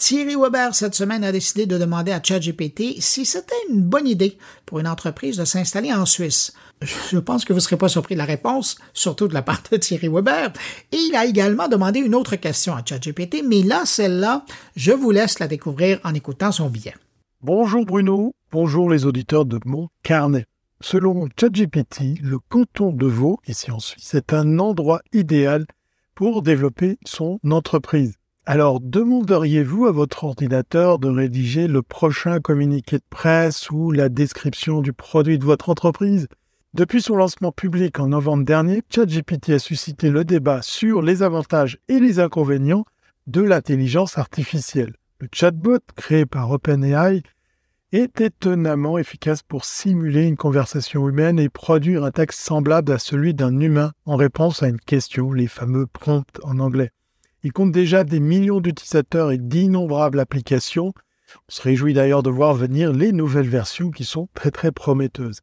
Thierry Weber, cette semaine, a décidé de demander à ChatGPT si c'était une bonne idée pour une entreprise de s'installer en Suisse. Je pense que vous ne serez pas surpris de la réponse, surtout de la part de Thierry Weber. Et il a également demandé une autre question à ChatGPT, mais là, celle-là, je vous laisse la découvrir en écoutant son billet. Bonjour Bruno, bonjour les auditeurs de mon carnet. Selon ChatGPT, le canton de Vaud, ici en Suisse, est un endroit idéal pour développer son entreprise. Alors, demanderiez-vous à votre ordinateur de rédiger le prochain communiqué de presse ou la description du produit de votre entreprise? Depuis son lancement public en novembre dernier, ChatGPT a suscité le débat sur les avantages et les inconvénients de l'intelligence artificielle. Le chatbot créé par OpenAI est étonnamment efficace pour simuler une conversation humaine et produire un texte semblable à celui d'un humain en réponse à une question, les fameux prompts en anglais. Il compte déjà des millions d'utilisateurs et d'innombrables applications. On se réjouit d'ailleurs de voir venir les nouvelles versions qui sont très très prometteuses.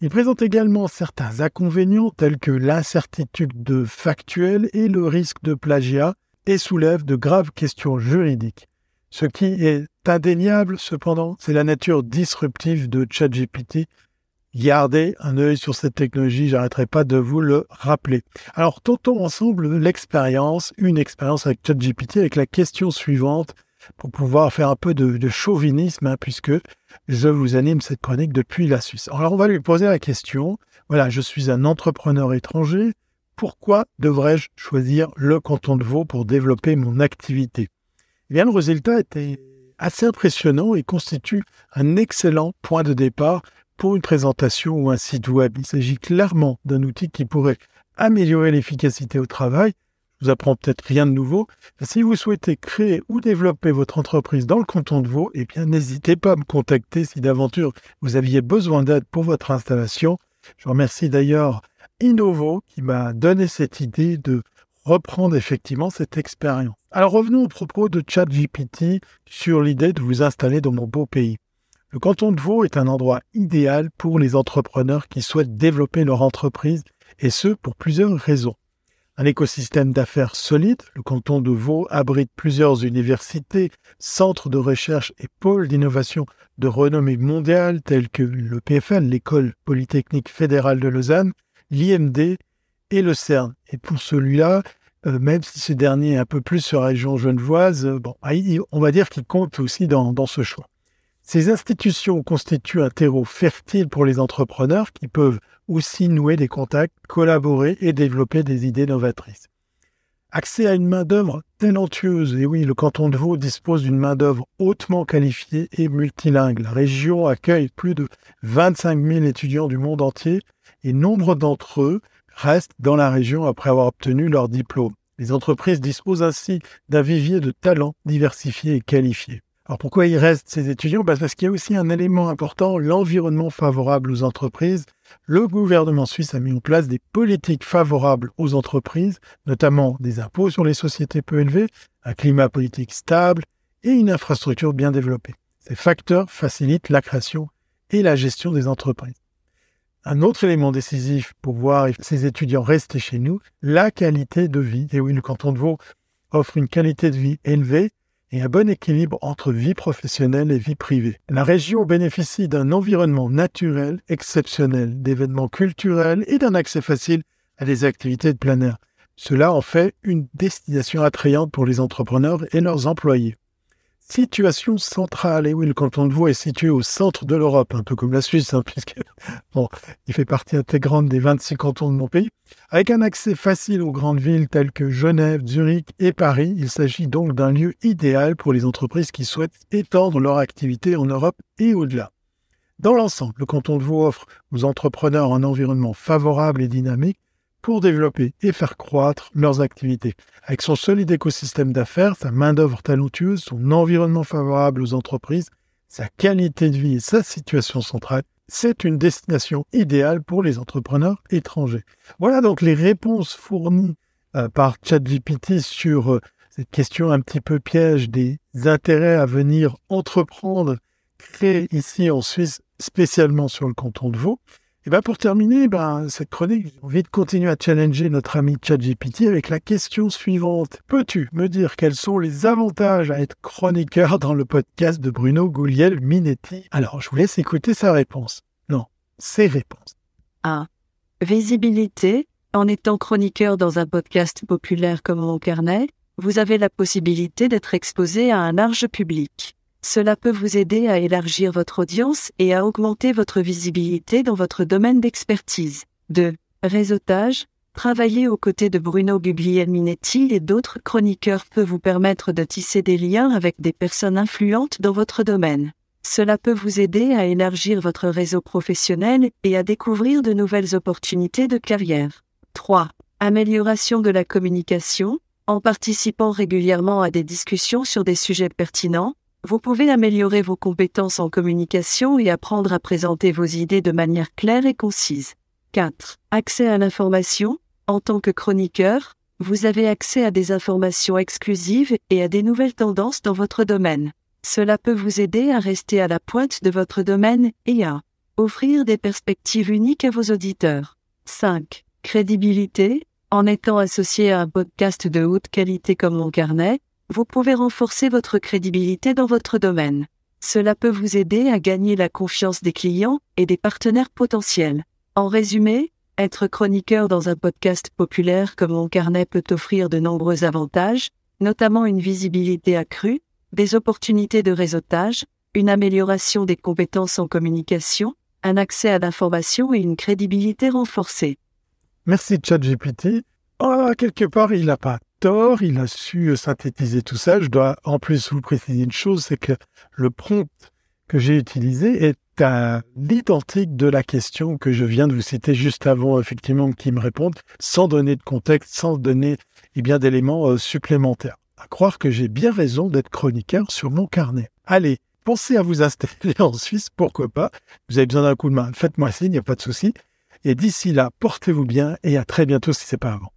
Il présente également certains inconvénients tels que l'incertitude de factuel et le risque de plagiat et soulève de graves questions juridiques. Ce qui est indéniable cependant, c'est la nature disruptive de ChatGPT Gardez un œil sur cette technologie, j'arrêterai pas de vous le rappeler. Alors, tentons ensemble l'expérience, une expérience avec ChatGPT avec la question suivante pour pouvoir faire un peu de, chauvinisme, hein, puisque je vous anime cette chronique depuis la Suisse. Alors, on va lui poser la question, voilà, je suis un entrepreneur étranger, pourquoi devrais-je choisir le canton de Vaud pour développer mon activité? Eh bien, le résultat était assez impressionnant et constitue un excellent point de départ pour une présentation ou un site web. Il s'agit clairement d'un outil qui pourrait améliorer l'efficacité au travail. Je vous apprends peut-être rien de nouveau. Si vous souhaitez créer ou développer votre entreprise dans le canton de Vaud, eh bien, n'hésitez pas à me contacter si d'aventure vous aviez besoin d'aide pour votre installation. Je remercie d'ailleurs Innovo qui m'a donné cette idée de reprendre effectivement cette expérience. Alors revenons au propos de ChatGPT sur l'idée de vous installer dans mon beau pays. Le canton de Vaud est un endroit idéal pour les entrepreneurs qui souhaitent développer leur entreprise, et ce pour plusieurs raisons. Un écosystème d'affaires solide, le canton de Vaud abrite plusieurs universités, centres de recherche et pôles d'innovation de renommée mondiale tels que le PFL, l'École polytechnique fédérale de Lausanne, l'IMD et le CERN. Et pour celui-là, euh, même si ce dernier est un peu plus sur la région genevoise, euh, bon, on va dire qu'il compte aussi dans ce choix. Ces institutions constituent un terreau fertile pour les entrepreneurs qui peuvent aussi nouer des contacts, collaborer et développer des idées novatrices. Accès à une main-d'œuvre talentueuse, et oui, le canton de Vaud dispose d'une main-d'œuvre hautement qualifiée et multilingue. La région accueille plus de 25 000 étudiants du monde entier et nombre d'entre eux restent dans la région après avoir obtenu leur diplôme. Les entreprises disposent ainsi d'un vivier de talents diversifiés et qualifiés. Alors pourquoi il reste ces étudiants? Bah, Parce qu'il y a aussi un élément important, l'environnement favorable aux entreprises. Le gouvernement suisse a mis en place des politiques favorables aux entreprises, notamment des impôts sur les sociétés peu élevés, un climat politique stable et une infrastructure bien développée. Ces facteurs facilitent la création et la gestion des entreprises. Un autre élément décisif pour voir ces étudiants rester chez nous, la qualité de vie. Et oui, le canton de Vaud offre une qualité de vie élevée et un bon équilibre entre vie professionnelle et vie privée. La région bénéficie d'un environnement naturel exceptionnel, d'événements culturels et d'un accès facile à des activités de plein air. Cela en fait une destination attrayante pour les entrepreneurs et leurs employés. Situation centrale, et oui, le canton de Vaud est situé au centre de l'Europe, un peu comme la Suisse, hein, puisque bon, il fait partie intégrante des 26 cantons de mon pays. Avec un accès facile aux grandes villes telles que Genève, Zurich et Paris, il s'agit donc d'un lieu idéal pour les entreprises qui souhaitent étendre leur activité en Europe et au-delà. Dans l'ensemble, le canton de Vaud offre aux entrepreneurs un environnement favorable et dynamique pour développer et faire croître leurs activités. Avec son solide écosystème d'affaires, sa main-d'œuvre talentueuse, son environnement favorable aux entreprises, sa qualité de vie et sa situation centrale, c'est une destination idéale pour les entrepreneurs étrangers. Voilà donc les réponses fournies euh, par ChatGPT sur euh, cette question un petit peu piège des intérêts à venir entreprendre, créer ici en Suisse, spécialement sur le canton de Vaud. Et ben pour terminer, ben cette chronique, j'ai envie de continuer à challenger notre ami ChatGPT avec la question suivante. Peux-tu me dire quels sont les avantages à être chroniqueur dans le podcast de Bruno Gouliel Minetti Alors, je vous laisse écouter sa réponse. Non, ses réponses. 1. Visibilité. En étant chroniqueur dans un podcast populaire comme Mon Carnet, vous avez la possibilité d'être exposé à un large public. Cela peut vous aider à élargir votre audience et à augmenter votre visibilité dans votre domaine d'expertise. 2. Réseautage. Travailler aux côtés de Bruno Guglielminetti et d'autres chroniqueurs peut vous permettre de tisser des liens avec des personnes influentes dans votre domaine. Cela peut vous aider à élargir votre réseau professionnel et à découvrir de nouvelles opportunités de carrière. 3. Amélioration de la communication. En participant régulièrement à des discussions sur des sujets pertinents, vous pouvez améliorer vos compétences en communication et apprendre à présenter vos idées de manière claire et concise. 4. Accès à l'information. En tant que chroniqueur, vous avez accès à des informations exclusives et à des nouvelles tendances dans votre domaine. Cela peut vous aider à rester à la pointe de votre domaine et à offrir des perspectives uniques à vos auditeurs. 5. Crédibilité. En étant associé à un podcast de haute qualité comme mon carnet, vous pouvez renforcer votre crédibilité dans votre domaine. Cela peut vous aider à gagner la confiance des clients et des partenaires potentiels. En résumé, être chroniqueur dans un podcast populaire comme mon carnet peut offrir de nombreux avantages, notamment une visibilité accrue, des opportunités de réseautage, une amélioration des compétences en communication, un accès à l'information et une crédibilité renforcée. Merci ChatGPT. Oh, quelque part, il n'a pas il a su synthétiser tout ça. Je dois en plus vous préciser une chose, c'est que le prompt que j'ai utilisé est à l'identique de la question que je viens de vous citer juste avant, effectivement, qui me répondent, sans donner de contexte, sans donner eh bien d'éléments euh, supplémentaires. À croire que j'ai bien raison d'être chroniqueur sur mon carnet. Allez, pensez à vous installer en Suisse, pourquoi pas. Vous avez besoin d'un coup de main, faites-moi signe, il n'y a pas de souci. Et d'ici là, portez-vous bien et à très bientôt si c'est pas avant.